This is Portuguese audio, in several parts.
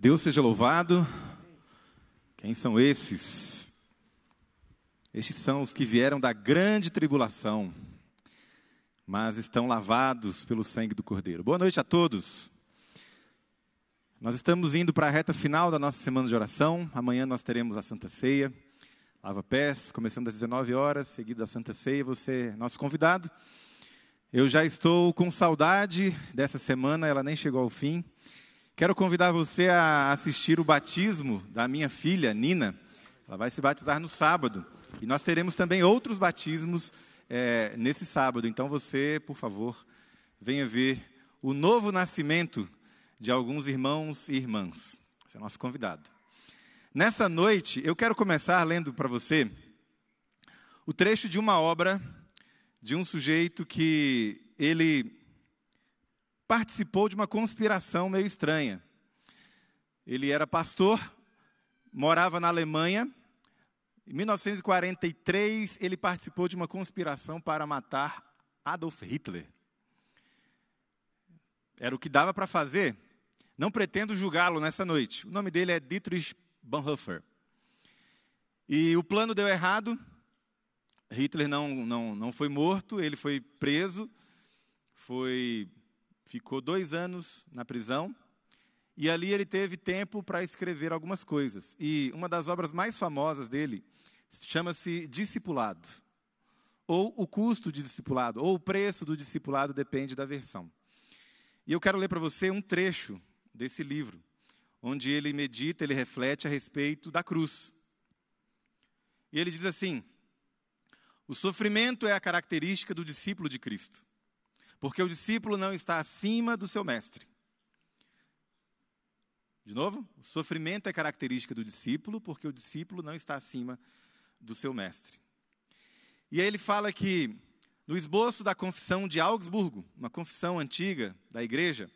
Deus seja louvado. Quem são esses? Estes são os que vieram da grande tribulação, mas estão lavados pelo sangue do Cordeiro. Boa noite a todos. Nós estamos indo para a reta final da nossa semana de oração. Amanhã nós teremos a Santa Ceia, Lava Pés, começando às 19 horas, seguido da Santa Ceia. Você é nosso convidado. Eu já estou com saudade dessa semana, ela nem chegou ao fim. Quero convidar você a assistir o batismo da minha filha, Nina. Ela vai se batizar no sábado. E nós teremos também outros batismos é, nesse sábado. Então você, por favor, venha ver o novo nascimento de alguns irmãos e irmãs. Você é nosso convidado. Nessa noite, eu quero começar lendo para você o trecho de uma obra de um sujeito que ele participou de uma conspiração meio estranha. Ele era pastor, morava na Alemanha. Em 1943, ele participou de uma conspiração para matar Adolf Hitler. Era o que dava para fazer. Não pretendo julgá-lo nessa noite. O nome dele é Dietrich Bonhoeffer. E o plano deu errado. Hitler não, não, não foi morto, ele foi preso, foi ficou dois anos na prisão e ali ele teve tempo para escrever algumas coisas. E uma das obras mais famosas dele chama-se Discipulado, ou o custo de discipulado, ou o preço do discipulado, depende da versão. E eu quero ler para você um trecho desse livro, onde ele medita, ele reflete a respeito da cruz. E ele diz assim: o sofrimento é a característica do discípulo de Cristo porque o discípulo não está acima do seu mestre. De novo, o sofrimento é característica do discípulo, porque o discípulo não está acima do seu mestre. E aí ele fala que, no esboço da confissão de Augsburgo, uma confissão antiga da igreja,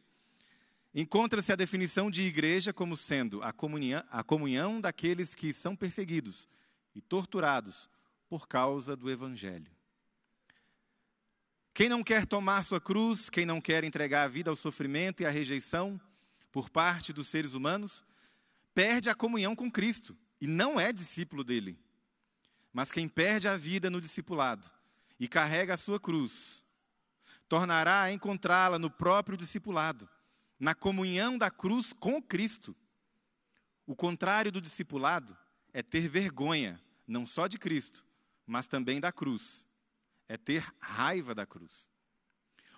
encontra-se a definição de igreja como sendo a comunhão, a comunhão daqueles que são perseguidos e torturados por causa do evangelho. Quem não quer tomar sua cruz, quem não quer entregar a vida ao sofrimento e à rejeição por parte dos seres humanos, perde a comunhão com Cristo e não é discípulo dele. Mas quem perde a vida no discipulado e carrega a sua cruz, tornará a encontrá-la no próprio discipulado, na comunhão da cruz com Cristo. O contrário do discipulado é ter vergonha, não só de Cristo, mas também da cruz é ter raiva da cruz.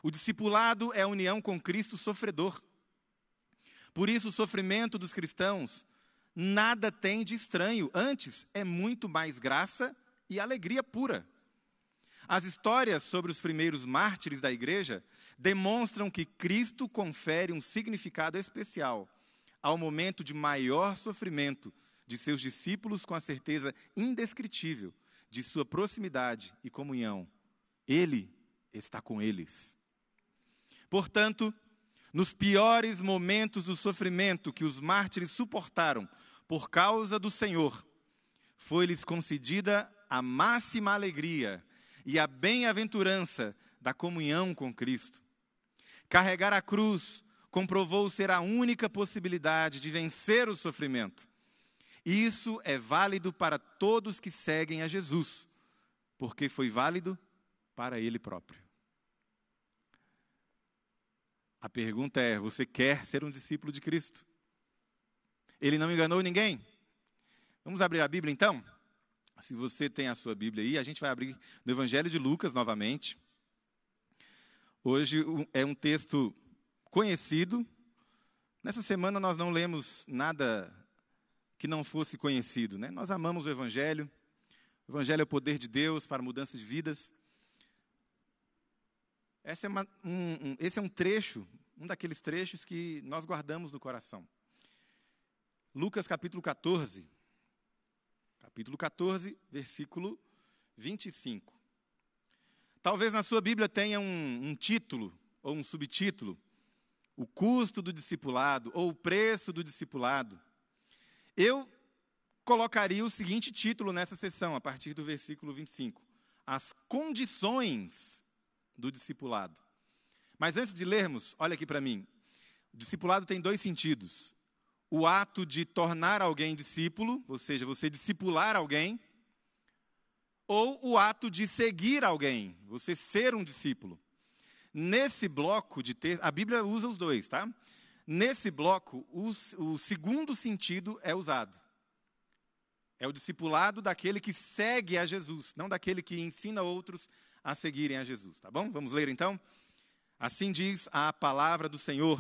O discipulado é a união com Cristo sofredor. Por isso, o sofrimento dos cristãos nada tem de estranho, antes é muito mais graça e alegria pura. As histórias sobre os primeiros mártires da igreja demonstram que Cristo confere um significado especial ao momento de maior sofrimento de seus discípulos, com a certeza indescritível de sua proximidade e comunhão ele está com eles. Portanto, nos piores momentos do sofrimento que os mártires suportaram por causa do Senhor, foi-lhes concedida a máxima alegria e a bem-aventurança da comunhão com Cristo. Carregar a cruz comprovou ser a única possibilidade de vencer o sofrimento. Isso é válido para todos que seguem a Jesus, porque foi válido para Ele próprio. A pergunta é: você quer ser um discípulo de Cristo? Ele não enganou ninguém? Vamos abrir a Bíblia então? Se você tem a sua Bíblia aí, a gente vai abrir no Evangelho de Lucas novamente. Hoje é um texto conhecido. Nessa semana nós não lemos nada que não fosse conhecido, né? Nós amamos o Evangelho. O Evangelho é o poder de Deus para mudança de vidas. É uma, um, um, esse é um trecho, um daqueles trechos que nós guardamos no coração. Lucas capítulo 14. Capítulo 14, versículo 25. Talvez na sua Bíblia tenha um, um título ou um subtítulo: O custo do discipulado ou o preço do discipulado. Eu colocaria o seguinte título nessa sessão, a partir do versículo 25: As condições do discipulado. Mas antes de lermos, olha aqui para mim. O discipulado tem dois sentidos: o ato de tornar alguém discípulo, ou seja, você discipular alguém, ou o ato de seguir alguém, você ser um discípulo. Nesse bloco de texto, a Bíblia usa os dois, tá? Nesse bloco, o, o segundo sentido é usado. É o discipulado daquele que segue a Jesus, não daquele que ensina outros a seguirem a Jesus, tá bom? Vamos ler então? Assim diz a palavra do Senhor.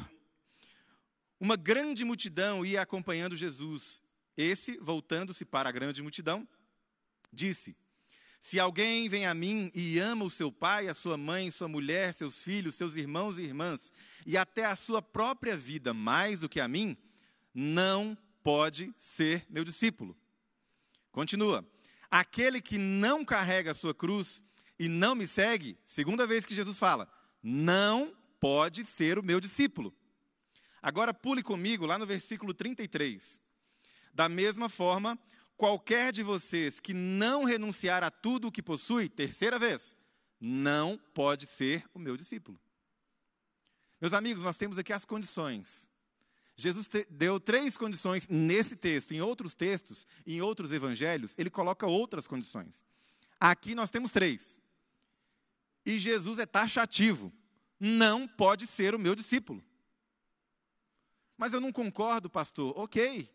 Uma grande multidão ia acompanhando Jesus. Esse, voltando-se para a grande multidão, disse: Se alguém vem a mim e ama o seu pai, a sua mãe, sua mulher, seus filhos, seus irmãos e irmãs, e até a sua própria vida mais do que a mim, não pode ser meu discípulo. Continua. Aquele que não carrega a sua cruz e não me segue, segunda vez que Jesus fala, não pode ser o meu discípulo. Agora pule comigo lá no versículo 33. Da mesma forma, qualquer de vocês que não renunciar a tudo o que possui, terceira vez, não pode ser o meu discípulo. Meus amigos, nós temos aqui as condições. Jesus deu três condições nesse texto. Em outros textos, em outros evangelhos, ele coloca outras condições. Aqui nós temos três. E Jesus é taxativo. Não pode ser o meu discípulo. Mas eu não concordo, pastor. Ok,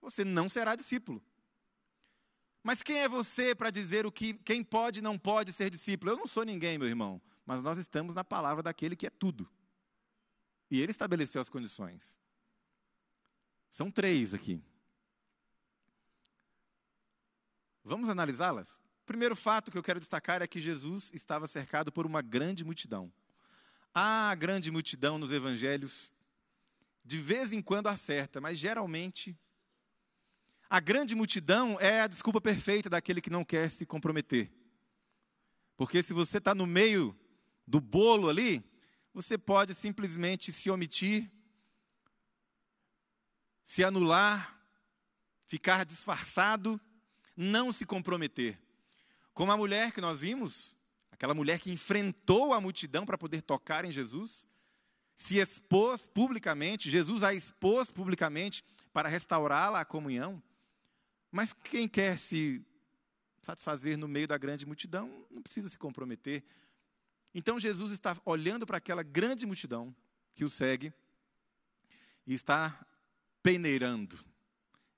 você não será discípulo. Mas quem é você para dizer o que quem pode e não pode ser discípulo? Eu não sou ninguém, meu irmão, mas nós estamos na palavra daquele que é tudo. E ele estabeleceu as condições. São três aqui. Vamos analisá-las? O primeiro fato que eu quero destacar é que Jesus estava cercado por uma grande multidão. Há grande multidão nos evangelhos de vez em quando acerta, mas geralmente a grande multidão é a desculpa perfeita daquele que não quer se comprometer. Porque se você está no meio do bolo ali, você pode simplesmente se omitir, se anular, ficar disfarçado, não se comprometer. Como a mulher que nós vimos, aquela mulher que enfrentou a multidão para poder tocar em Jesus, se expôs publicamente, Jesus a expôs publicamente para restaurá-la à comunhão. Mas quem quer se satisfazer no meio da grande multidão não precisa se comprometer. Então Jesus está olhando para aquela grande multidão que o segue e está peneirando.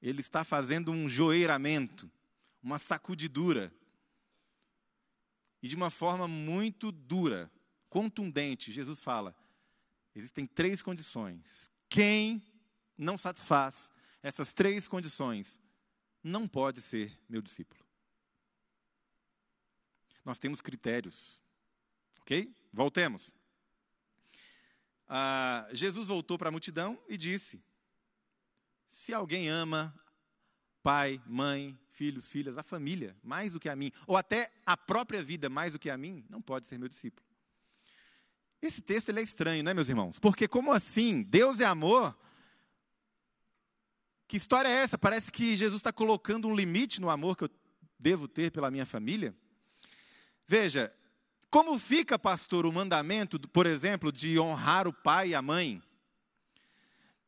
Ele está fazendo um joeiramento, uma sacudidura. E de uma forma muito dura, contundente, Jesus fala: Existem três condições. Quem não satisfaz essas três condições não pode ser meu discípulo. Nós temos critérios. Ok? Voltemos. Ah, Jesus voltou para a multidão e disse: Se alguém ama pai, mãe, filhos, filhas, a família mais do que a mim, ou até a própria vida mais do que a mim, não pode ser meu discípulo. Esse texto ele é estranho, né, meus irmãos? Porque como assim? Deus é amor? Que história é essa? Parece que Jesus está colocando um limite no amor que eu devo ter pela minha família. Veja, como fica, pastor, o mandamento, por exemplo, de honrar o pai e a mãe?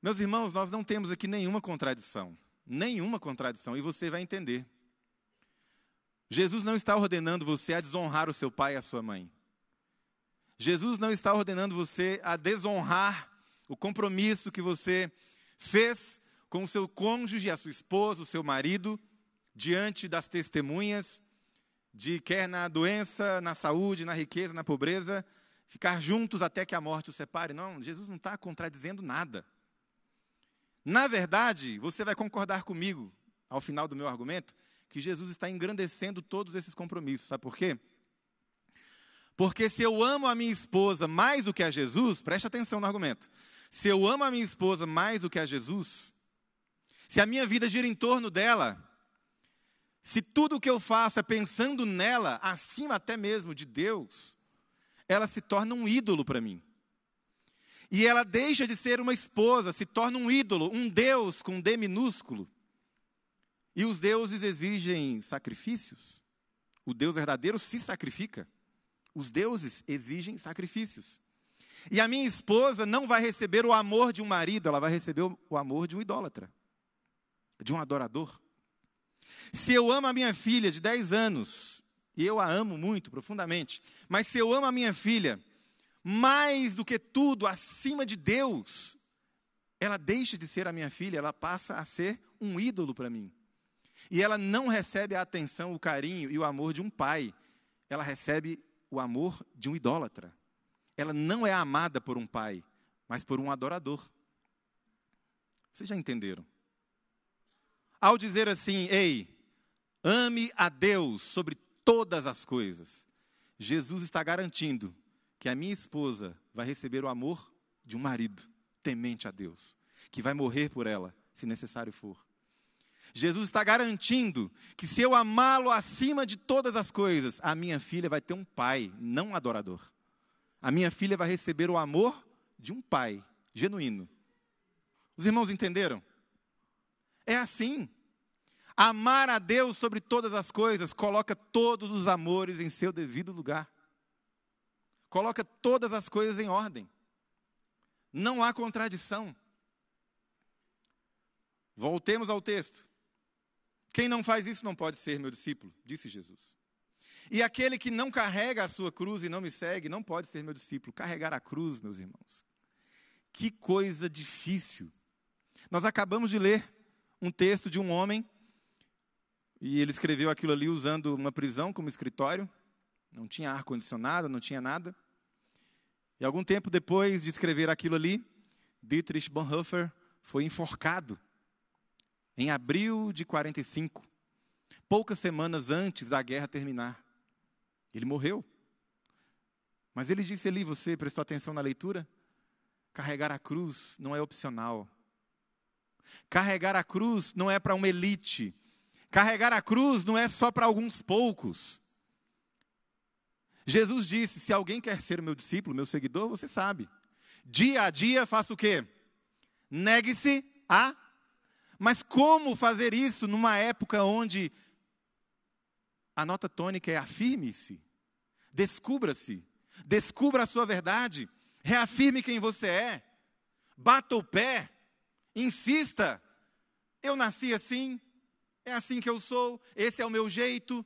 Meus irmãos, nós não temos aqui nenhuma contradição. Nenhuma contradição, e você vai entender. Jesus não está ordenando você a desonrar o seu pai e a sua mãe. Jesus não está ordenando você a desonrar o compromisso que você fez com o seu cônjuge, a sua esposa, o seu marido, diante das testemunhas de quer na doença, na saúde, na riqueza, na pobreza, ficar juntos até que a morte os separe. Não, Jesus não está contradizendo nada. Na verdade, você vai concordar comigo, ao final do meu argumento, que Jesus está engrandecendo todos esses compromissos. Sabe por quê? Porque se eu amo a minha esposa mais do que a Jesus, preste atenção no argumento. Se eu amo a minha esposa mais do que a Jesus, se a minha vida gira em torno dela, se tudo o que eu faço é pensando nela, acima até mesmo de Deus, ela se torna um ídolo para mim. E ela deixa de ser uma esposa, se torna um ídolo, um Deus com D minúsculo. E os deuses exigem sacrifícios. O Deus verdadeiro se sacrifica. Os deuses exigem sacrifícios. E a minha esposa não vai receber o amor de um marido, ela vai receber o amor de um idólatra, de um adorador. Se eu amo a minha filha de 10 anos, e eu a amo muito profundamente, mas se eu amo a minha filha mais do que tudo, acima de Deus, ela deixa de ser a minha filha, ela passa a ser um ídolo para mim. E ela não recebe a atenção, o carinho e o amor de um pai, ela recebe o amor de um idólatra. Ela não é amada por um pai, mas por um adorador. Vocês já entenderam? Ao dizer assim, ei, ame a Deus sobre todas as coisas, Jesus está garantindo que a minha esposa vai receber o amor de um marido temente a Deus, que vai morrer por ela, se necessário for. Jesus está garantindo que se eu amá-lo acima de todas as coisas, a minha filha vai ter um pai, não um adorador. A minha filha vai receber o amor de um pai genuíno. Os irmãos entenderam? É assim. Amar a Deus sobre todas as coisas coloca todos os amores em seu devido lugar. Coloca todas as coisas em ordem. Não há contradição. Voltemos ao texto. Quem não faz isso não pode ser meu discípulo, disse Jesus. E aquele que não carrega a sua cruz e não me segue não pode ser meu discípulo. Carregar a cruz, meus irmãos. Que coisa difícil. Nós acabamos de ler um texto de um homem, e ele escreveu aquilo ali usando uma prisão como escritório. Não tinha ar-condicionado, não tinha nada. E algum tempo depois de escrever aquilo ali, Dietrich Bonhoeffer foi enforcado em abril de 45, poucas semanas antes da guerra terminar. Ele morreu. Mas ele disse ali, você prestou atenção na leitura? Carregar a cruz não é opcional. Carregar a cruz não é para uma elite. Carregar a cruz não é só para alguns poucos. Jesus disse: se alguém quer ser meu discípulo, meu seguidor, você sabe. Dia a dia faça o quê? Negue-se a. Mas como fazer isso numa época onde a nota tônica é afirme-se, descubra-se, descubra a sua verdade, reafirme quem você é, bata o pé, insista. Eu nasci assim, é assim que eu sou, esse é o meu jeito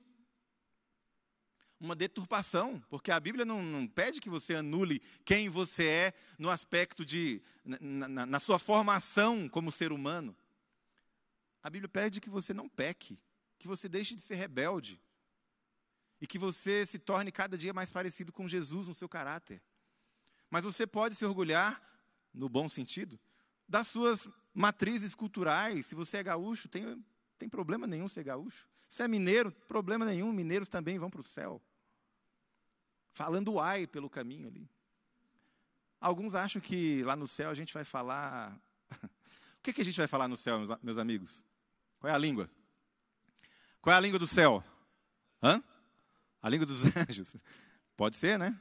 uma deturpação, porque a Bíblia não, não, pede que você anule quem você é no aspecto de, na, na, na sua formação como ser humano. A Bíblia pede que você não peque, que você deixe de ser rebelde e que você se torne cada dia mais parecido com Jesus no seu caráter. Mas você pode se orgulhar, no bom sentido, das suas matrizes culturais. Se você é gaúcho, tem, tem problema nenhum ser gaúcho. Se é mineiro, problema nenhum, mineiros também vão para o céu falando ai pelo caminho ali. Alguns acham que lá no céu a gente vai falar. o que, que a gente vai falar no céu, meus amigos? Qual é a língua? Qual é a língua do céu? Hã? A língua dos anjos. Pode ser, né?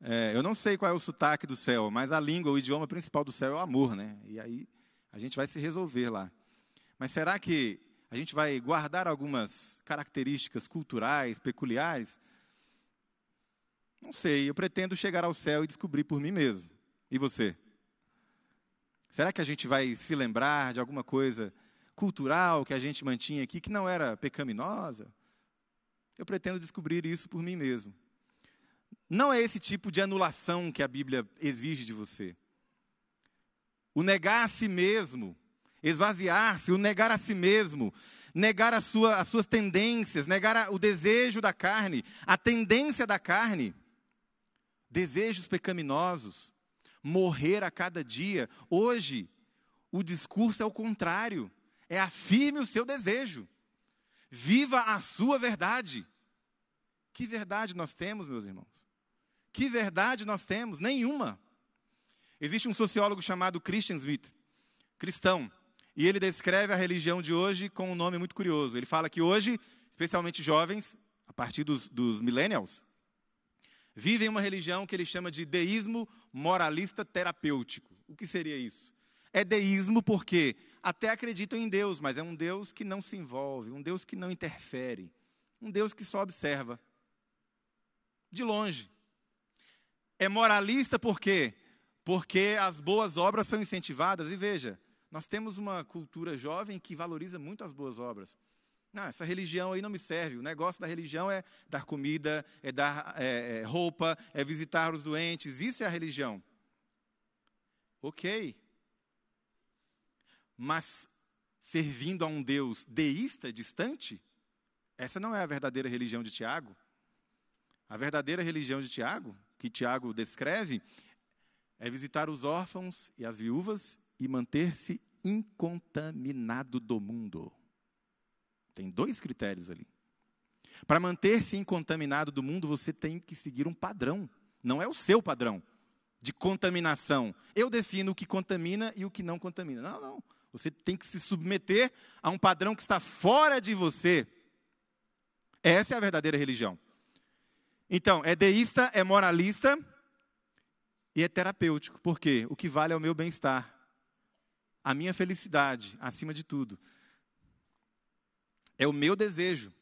É, eu não sei qual é o sotaque do céu, mas a língua, o idioma principal do céu é o amor, né? E aí a gente vai se resolver lá. Mas será que a gente vai guardar algumas características culturais, peculiares, não sei, eu pretendo chegar ao céu e descobrir por mim mesmo. E você? Será que a gente vai se lembrar de alguma coisa cultural que a gente mantinha aqui que não era pecaminosa? Eu pretendo descobrir isso por mim mesmo. Não é esse tipo de anulação que a Bíblia exige de você. O negar a si mesmo, esvaziar-se, o negar a si mesmo, negar a sua, as suas tendências, negar a, o desejo da carne, a tendência da carne desejos pecaminosos, morrer a cada dia. Hoje, o discurso é o contrário. É afirme o seu desejo. Viva a sua verdade. Que verdade nós temos, meus irmãos? Que verdade nós temos? Nenhuma. Existe um sociólogo chamado Christian Smith, cristão, e ele descreve a religião de hoje com um nome muito curioso. Ele fala que hoje, especialmente jovens, a partir dos, dos millennials, vivem uma religião que ele chama de deísmo moralista terapêutico. O que seria isso? É deísmo porque até acreditam em Deus, mas é um Deus que não se envolve, um Deus que não interfere, um Deus que só observa. De longe. É moralista por quê? Porque as boas obras são incentivadas. E veja, nós temos uma cultura jovem que valoriza muito as boas obras. Não, essa religião aí não me serve. O negócio da religião é dar comida, é dar é, é, roupa, é visitar os doentes. Isso é a religião. Ok. Mas servindo a um Deus deísta, distante, essa não é a verdadeira religião de Tiago. A verdadeira religião de Tiago, que Tiago descreve, é visitar os órfãos e as viúvas e manter-se incontaminado do mundo. Tem dois critérios ali. Para manter-se incontaminado do mundo, você tem que seguir um padrão. Não é o seu padrão de contaminação. Eu defino o que contamina e o que não contamina. Não, não. Você tem que se submeter a um padrão que está fora de você. Essa é a verdadeira religião. Então, é deísta, é moralista e é terapêutico. Por quê? O que vale é o meu bem-estar, a minha felicidade, acima de tudo. É o meu desejo.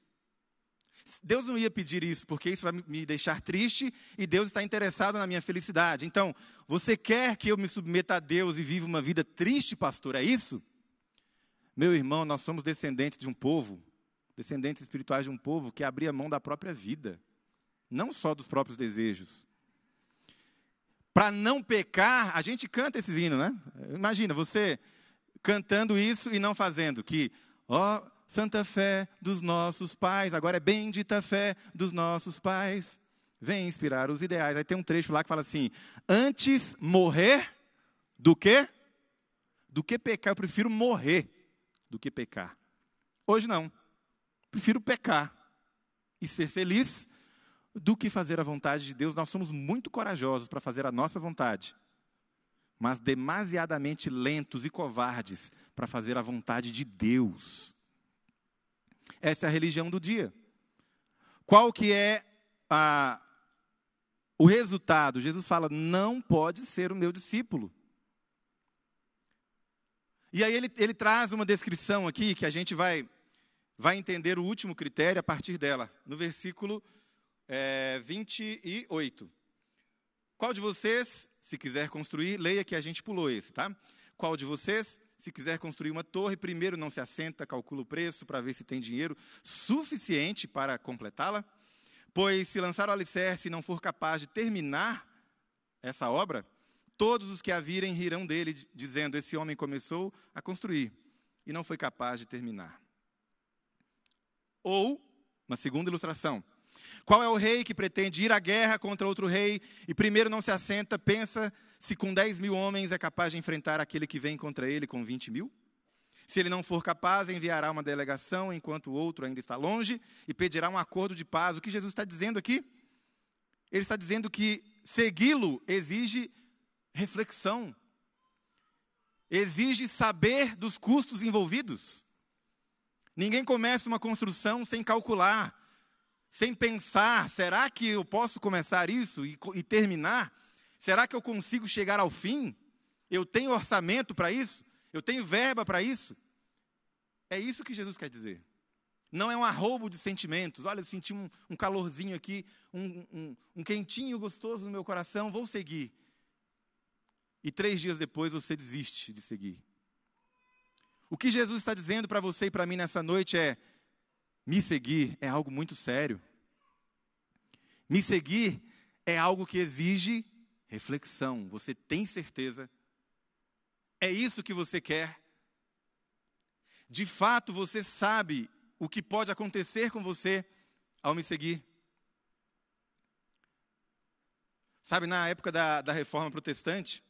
Deus não ia pedir isso, porque isso vai me deixar triste e Deus está interessado na minha felicidade. Então, você quer que eu me submeta a Deus e viva uma vida triste, pastor? É isso? Meu irmão, nós somos descendentes de um povo, descendentes espirituais de um povo que abria mão da própria vida, não só dos próprios desejos. Para não pecar, a gente canta esses hinos, né? Imagina você cantando isso e não fazendo, que, ó, santa fé dos nossos pais, agora é bendita fé dos nossos pais, vem inspirar os ideais. Aí tem um trecho lá que fala assim: antes morrer do que? Do que pecar, eu prefiro morrer do que pecar. Hoje não. Prefiro pecar e ser feliz do que fazer a vontade de Deus. Nós somos muito corajosos para fazer a nossa vontade, mas demasiadamente lentos e covardes para fazer a vontade de Deus. Essa é a religião do dia. Qual que é a, o resultado? Jesus fala: não pode ser o meu discípulo. E aí ele, ele traz uma descrição aqui que a gente vai, vai entender o último critério a partir dela, no versículo é, 28. Qual de vocês, se quiser construir, leia que a gente pulou esse, tá? Qual de vocês, se quiser construir uma torre, primeiro não se assenta, calcula o preço para ver se tem dinheiro suficiente para completá-la? Pois se lançar o alicerce e não for capaz de terminar essa obra, todos os que a virem rirão dele, dizendo: Esse homem começou a construir e não foi capaz de terminar. Ou, uma segunda ilustração. Qual é o rei que pretende ir à guerra contra outro rei e primeiro não se assenta, pensa se com 10 mil homens é capaz de enfrentar aquele que vem contra ele com 20 mil? Se ele não for capaz, enviará uma delegação enquanto o outro ainda está longe e pedirá um acordo de paz. O que Jesus está dizendo aqui? Ele está dizendo que segui-lo exige reflexão, exige saber dos custos envolvidos. Ninguém começa uma construção sem calcular, sem pensar: será que eu posso começar isso e, e terminar? Será que eu consigo chegar ao fim? Eu tenho orçamento para isso? Eu tenho verba para isso? É isso que Jesus quer dizer. Não é um arrobo de sentimentos. Olha, eu senti um, um calorzinho aqui, um, um, um quentinho gostoso no meu coração, vou seguir e três dias depois você desiste de seguir. O que Jesus está dizendo para você e para mim nessa noite é: me seguir é algo muito sério. Me seguir é algo que exige reflexão. Você tem certeza? É isso que você quer? De fato, você sabe o que pode acontecer com você ao me seguir? Sabe, na época da, da reforma protestante,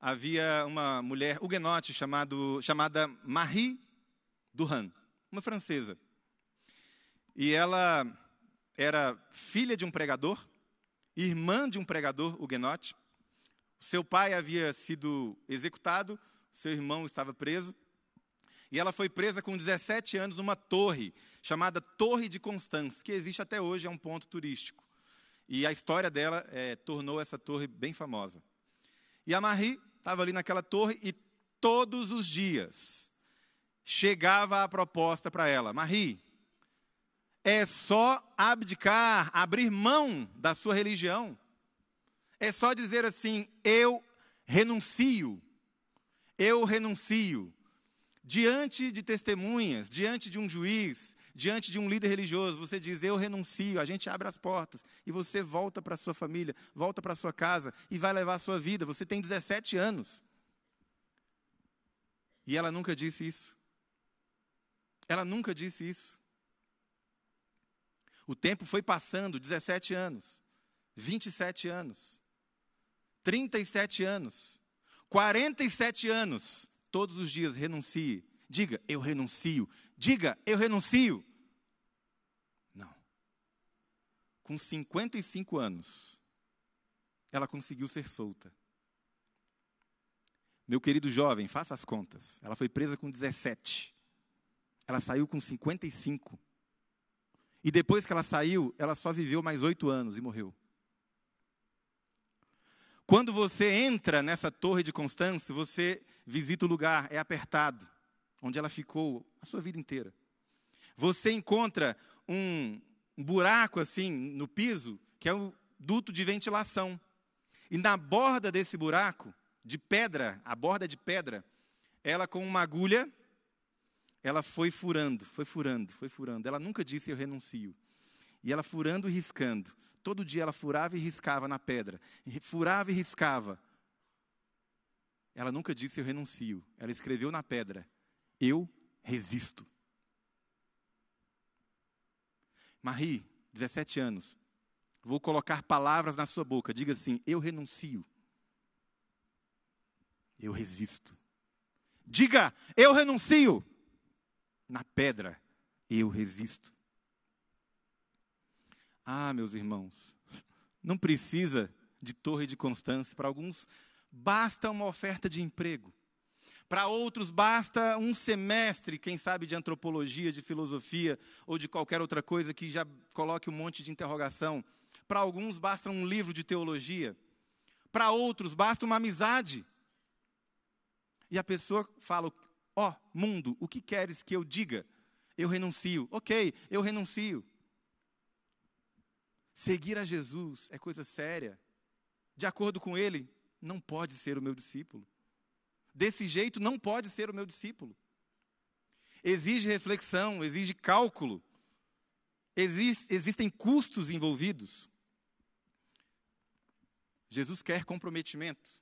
havia uma mulher huguenote chamado, chamada Marie Duhan, uma francesa. E ela era filha de um pregador, irmã de um pregador huguenote. Seu pai havia sido executado, seu irmão estava preso. E ela foi presa com 17 anos numa torre chamada Torre de Constance, que existe até hoje, é um ponto turístico. E a história dela é, tornou essa torre bem famosa. E a Marie estava ali naquela torre e todos os dias chegava a proposta para ela: Marie, é só abdicar, abrir mão da sua religião. é só dizer assim: eu renuncio. Eu renuncio. Diante de testemunhas, diante de um juiz, diante de um líder religioso, você diz: Eu renuncio. A gente abre as portas e você volta para sua família, volta para sua casa e vai levar a sua vida. Você tem 17 anos. E ela nunca disse isso. Ela nunca disse isso. O tempo foi passando 17 anos, 27 anos, 37 anos, 47 anos. Todos os dias renuncie. Diga, eu renuncio. Diga, eu renuncio. Não. Com 55 anos, ela conseguiu ser solta. Meu querido jovem, faça as contas. Ela foi presa com 17. Ela saiu com 55. E depois que ela saiu, ela só viveu mais oito anos e morreu. Quando você entra nessa torre de Constância, você visita o lugar, é apertado, onde ela ficou a sua vida inteira. Você encontra um buraco assim no piso, que é o duto de ventilação. E na borda desse buraco, de pedra, a borda de pedra, ela com uma agulha ela foi furando, foi furando, foi furando. Ela nunca disse eu renuncio. E ela furando e riscando. Todo dia ela furava e riscava na pedra. Furava e riscava. Ela nunca disse eu renuncio. Ela escreveu na pedra: eu resisto. Marie, 17 anos. Vou colocar palavras na sua boca. Diga assim: eu renuncio. Eu resisto. Diga: eu renuncio na pedra, eu resisto. Ah, meus irmãos, não precisa de torre de constância. Para alguns, basta uma oferta de emprego. Para outros, basta um semestre, quem sabe, de antropologia, de filosofia ou de qualquer outra coisa que já coloque um monte de interrogação. Para alguns, basta um livro de teologia. Para outros, basta uma amizade. E a pessoa fala: Ó oh, mundo, o que queres que eu diga? Eu renuncio. Ok, eu renuncio. Seguir a Jesus é coisa séria. De acordo com ele, não pode ser o meu discípulo. Desse jeito, não pode ser o meu discípulo. Exige reflexão, exige cálculo. Existe, existem custos envolvidos. Jesus quer comprometimento.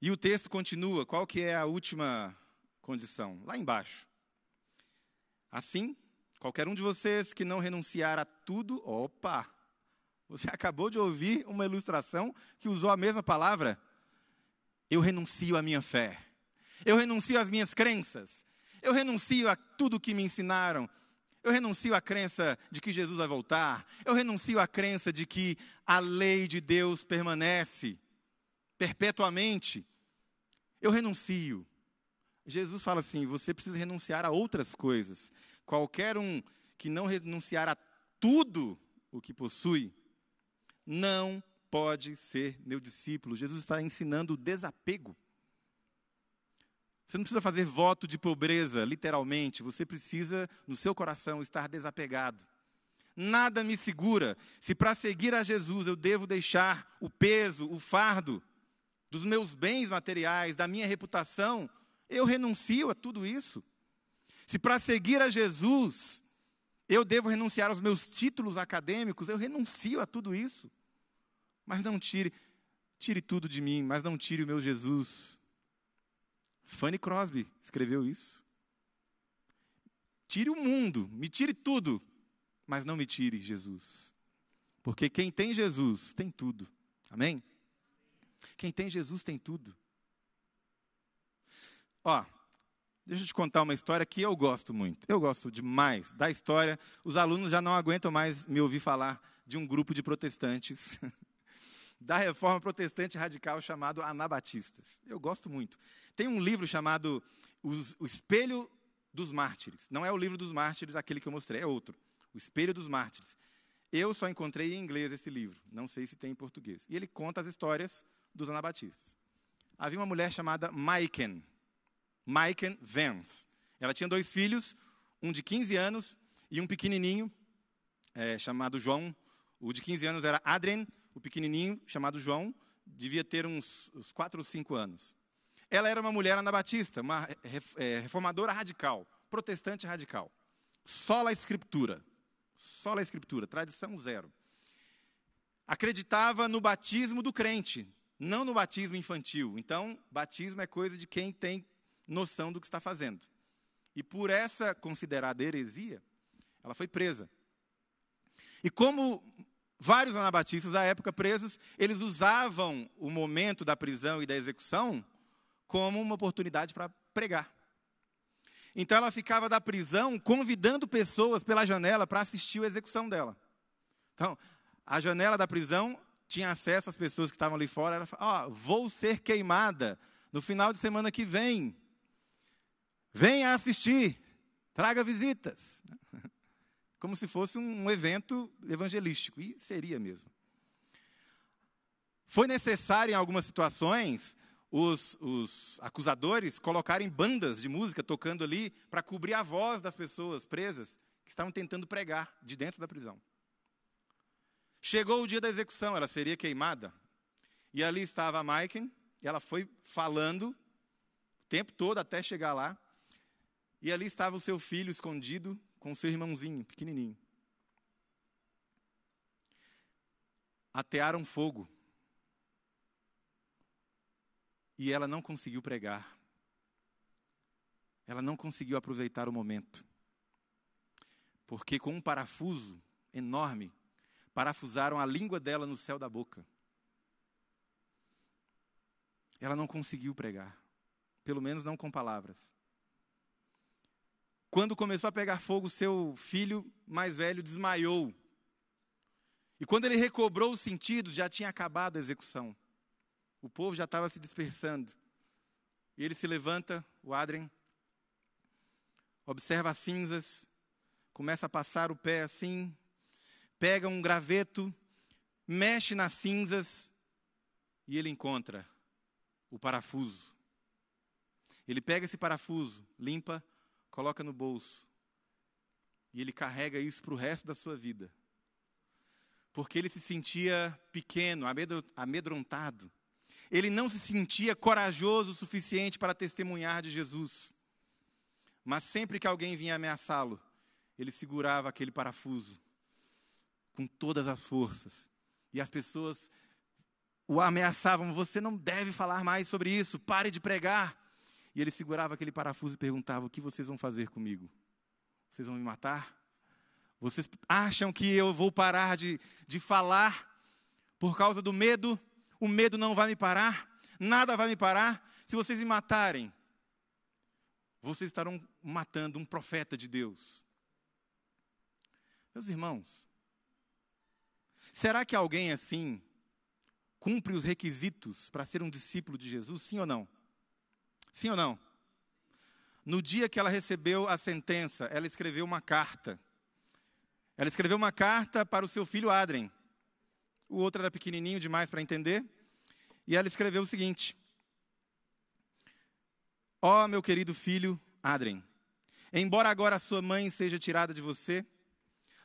E o texto continua, qual que é a última condição? Lá embaixo. Assim, qualquer um de vocês que não renunciar a tudo, opa, você acabou de ouvir uma ilustração que usou a mesma palavra. Eu renuncio à minha fé. Eu renuncio às minhas crenças. Eu renuncio a tudo que me ensinaram. Eu renuncio à crença de que Jesus vai voltar. Eu renuncio à crença de que a lei de Deus permanece perpetuamente. Eu renuncio. Jesus fala assim: você precisa renunciar a outras coisas. Qualquer um que não renunciar a tudo o que possui, não pode ser meu discípulo. Jesus está ensinando o desapego. Você não precisa fazer voto de pobreza, literalmente. Você precisa, no seu coração, estar desapegado. Nada me segura. Se para seguir a Jesus eu devo deixar o peso, o fardo, dos meus bens materiais, da minha reputação, eu renuncio a tudo isso. Se para seguir a Jesus eu devo renunciar aos meus títulos acadêmicos, eu renuncio a tudo isso. Mas não tire, tire tudo de mim, mas não tire o meu Jesus. Fanny Crosby escreveu isso. Tire o mundo, me tire tudo, mas não me tire Jesus. Porque quem tem Jesus tem tudo. Amém? Quem tem Jesus tem tudo. Ó, deixa eu te contar uma história que eu gosto muito. Eu gosto demais da história. Os alunos já não aguentam mais me ouvir falar de um grupo de protestantes da reforma protestante radical chamado Anabatistas. Eu gosto muito. Tem um livro chamado O Espelho dos Mártires. Não é o livro dos mártires, aquele que eu mostrei, é outro. O Espelho dos Mártires. Eu só encontrei em inglês esse livro, não sei se tem em português. E ele conta as histórias dos anabatistas. Havia uma mulher chamada Maiken, Maiken Vance. Ela tinha dois filhos, um de 15 anos e um pequenininho, é, chamado João. O de 15 anos era Adrien, o pequenininho, chamado João, devia ter uns, uns quatro ou cinco anos. Ela era uma mulher anabatista, uma é, reformadora radical, protestante radical. Só a escritura. Só a escritura, tradição zero. Acreditava no batismo do crente, não no batismo infantil. Então, batismo é coisa de quem tem noção do que está fazendo. E por essa considerada heresia, ela foi presa. E como vários anabatistas da época presos, eles usavam o momento da prisão e da execução como uma oportunidade para pregar. Então ela ficava da prisão convidando pessoas pela janela para assistir a execução dela. Então, a janela da prisão tinha acesso às pessoas que estavam ali fora. Ela falava: oh, vou ser queimada no final de semana que vem. Venha assistir, traga visitas. Como se fosse um evento evangelístico, e seria mesmo. Foi necessário, em algumas situações, os, os acusadores colocarem bandas de música tocando ali para cobrir a voz das pessoas presas que estavam tentando pregar de dentro da prisão. Chegou o dia da execução, ela seria queimada. E ali estava a Maiken, e ela foi falando o tempo todo até chegar lá. E ali estava o seu filho escondido com o seu irmãozinho, pequenininho. Atearam fogo e ela não conseguiu pregar. Ela não conseguiu aproveitar o momento. Porque com um parafuso enorme, parafusaram a língua dela no céu da boca. Ela não conseguiu pregar. Pelo menos não com palavras. Quando começou a pegar fogo, seu filho mais velho desmaiou. E quando ele recobrou o sentido, já tinha acabado a execução. O povo já estava se dispersando. E ele se levanta, o Adrien, observa as cinzas, começa a passar o pé assim, pega um graveto, mexe nas cinzas e ele encontra o parafuso. Ele pega esse parafuso, limpa, coloca no bolso. E ele carrega isso para o resto da sua vida. Porque ele se sentia pequeno, amedrontado. Ele não se sentia corajoso o suficiente para testemunhar de Jesus. Mas sempre que alguém vinha ameaçá-lo, ele segurava aquele parafuso com todas as forças. E as pessoas o ameaçavam: você não deve falar mais sobre isso, pare de pregar. E ele segurava aquele parafuso e perguntava: o que vocês vão fazer comigo? Vocês vão me matar? Vocês acham que eu vou parar de, de falar por causa do medo? o medo não vai me parar, nada vai me parar. Se vocês me matarem, vocês estarão matando um profeta de Deus. Meus irmãos, será que alguém assim cumpre os requisitos para ser um discípulo de Jesus? Sim ou não? Sim ou não? No dia que ela recebeu a sentença, ela escreveu uma carta. Ela escreveu uma carta para o seu filho Adrien o outro era pequenininho demais para entender. E ela escreveu o seguinte: Ó oh, meu querido filho Adrien, embora agora a sua mãe seja tirada de você,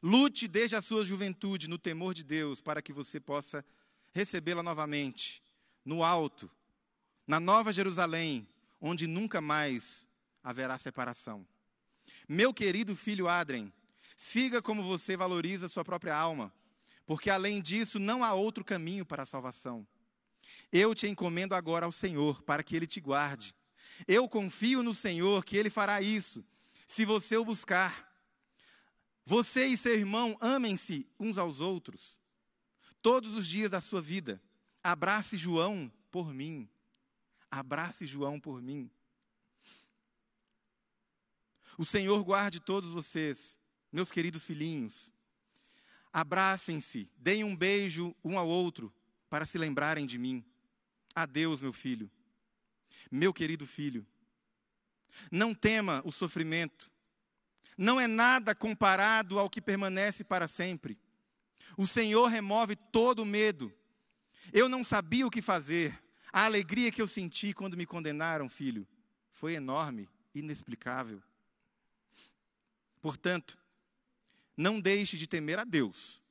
lute desde a sua juventude no temor de Deus para que você possa recebê-la novamente, no alto, na nova Jerusalém, onde nunca mais haverá separação. Meu querido filho Adrien, siga como você valoriza sua própria alma porque além disso não há outro caminho para a salvação. Eu te encomendo agora ao Senhor, para que Ele te guarde. Eu confio no Senhor que Ele fará isso, se você o buscar. Você e seu irmão amem-se uns aos outros, todos os dias da sua vida. Abrace João por mim. Abrace João por mim. O Senhor guarde todos vocês, meus queridos filhinhos, Abracem-se, deem um beijo um ao outro para se lembrarem de mim. Adeus, meu filho. Meu querido filho. Não tema o sofrimento. Não é nada comparado ao que permanece para sempre. O Senhor remove todo o medo. Eu não sabia o que fazer. A alegria que eu senti quando me condenaram, filho, foi enorme, inexplicável. Portanto, não deixe de temer a Deus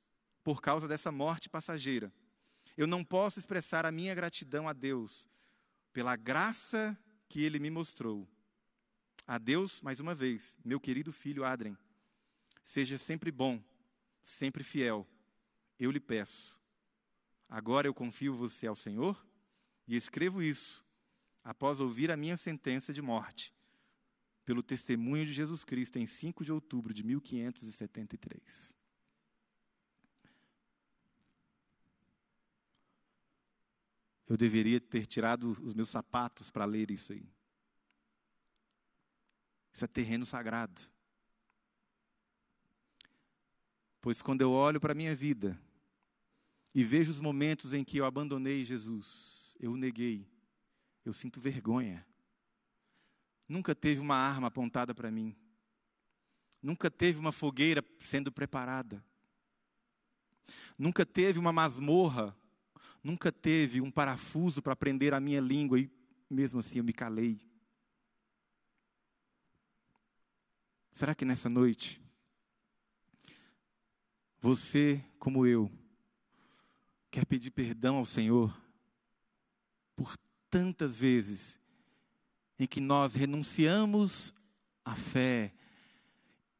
por causa dessa morte passageira, eu não posso expressar a minha gratidão a Deus pela graça que Ele me mostrou. A Deus, mais uma vez, meu querido filho Adrien, seja sempre bom, sempre fiel. Eu lhe peço. Agora eu confio você ao Senhor e escrevo isso após ouvir a minha sentença de morte, pelo testemunho de Jesus Cristo em 5 de outubro de 1573. Eu deveria ter tirado os meus sapatos para ler isso aí. Isso é terreno sagrado. Pois quando eu olho para a minha vida e vejo os momentos em que eu abandonei Jesus, eu o neguei, eu sinto vergonha. Nunca teve uma arma apontada para mim. Nunca teve uma fogueira sendo preparada. Nunca teve uma masmorra nunca teve um parafuso para prender a minha língua e mesmo assim eu me calei. Será que nessa noite, você, como eu, quer pedir perdão ao Senhor por tantas vezes em que nós renunciamos à fé,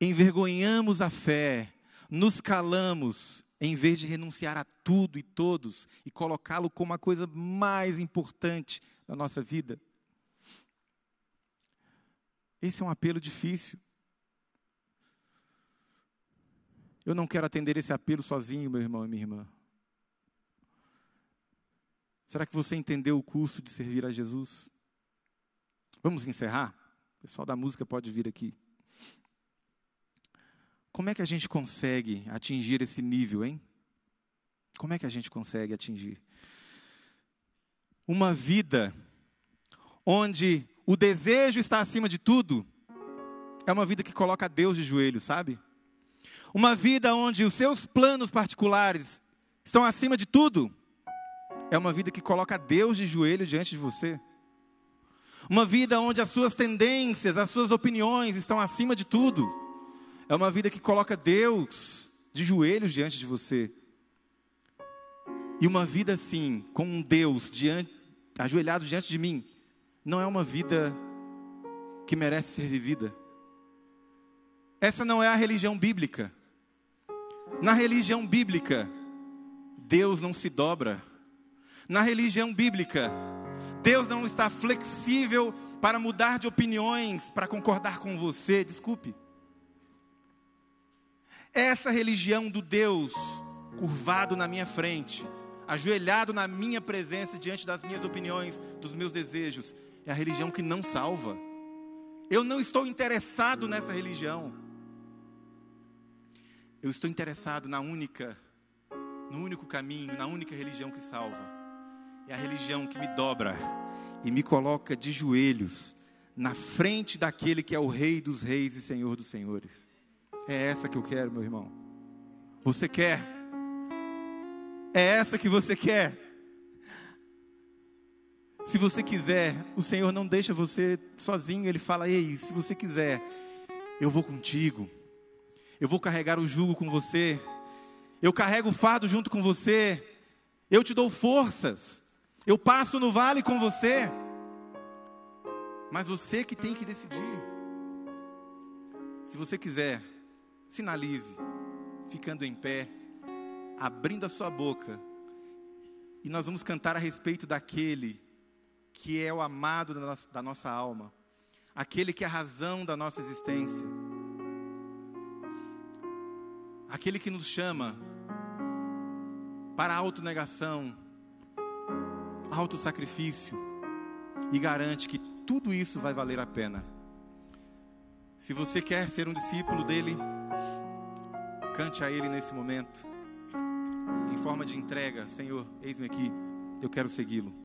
envergonhamos a fé, nos calamos em vez de renunciar a tudo e todos e colocá-lo como a coisa mais importante da nossa vida. Esse é um apelo difícil. Eu não quero atender esse apelo sozinho, meu irmão e minha irmã. Será que você entendeu o custo de servir a Jesus? Vamos encerrar? O pessoal da música pode vir aqui. Como é que a gente consegue atingir esse nível, hein? Como é que a gente consegue atingir? Uma vida onde o desejo está acima de tudo, é uma vida que coloca Deus de joelhos, sabe? Uma vida onde os seus planos particulares estão acima de tudo, é uma vida que coloca Deus de joelho diante de você. Uma vida onde as suas tendências, as suas opiniões estão acima de tudo é uma vida que coloca Deus de joelhos diante de você. E uma vida assim, com um Deus diante, ajoelhado diante de mim, não é uma vida que merece ser vivida. Essa não é a religião bíblica. Na religião bíblica, Deus não se dobra. Na religião bíblica, Deus não está flexível para mudar de opiniões, para concordar com você. Desculpe. Essa religião do Deus curvado na minha frente, ajoelhado na minha presença diante das minhas opiniões, dos meus desejos, é a religião que não salva. Eu não estou interessado nessa religião. Eu estou interessado na única, no único caminho, na única religião que salva. É a religião que me dobra e me coloca de joelhos na frente daquele que é o Rei dos Reis e Senhor dos Senhores. É essa que eu quero, meu irmão. Você quer? É essa que você quer? Se você quiser, o Senhor não deixa você sozinho, Ele fala: Ei, se você quiser, eu vou contigo, eu vou carregar o jugo com você, eu carrego o fardo junto com você, eu te dou forças, eu passo no vale com você, mas você que tem que decidir. Se você quiser, Sinalize, ficando em pé, abrindo a sua boca, e nós vamos cantar a respeito daquele que é o amado da nossa, alma, aquele que é a razão da nossa existência, aquele que nos chama para autonegação, autossacrifício e garante que tudo isso vai valer a pena. Se você quer ser um discípulo dele, Cante a Ele nesse momento, em forma de entrega: Senhor, eis-me aqui, eu quero segui-lo.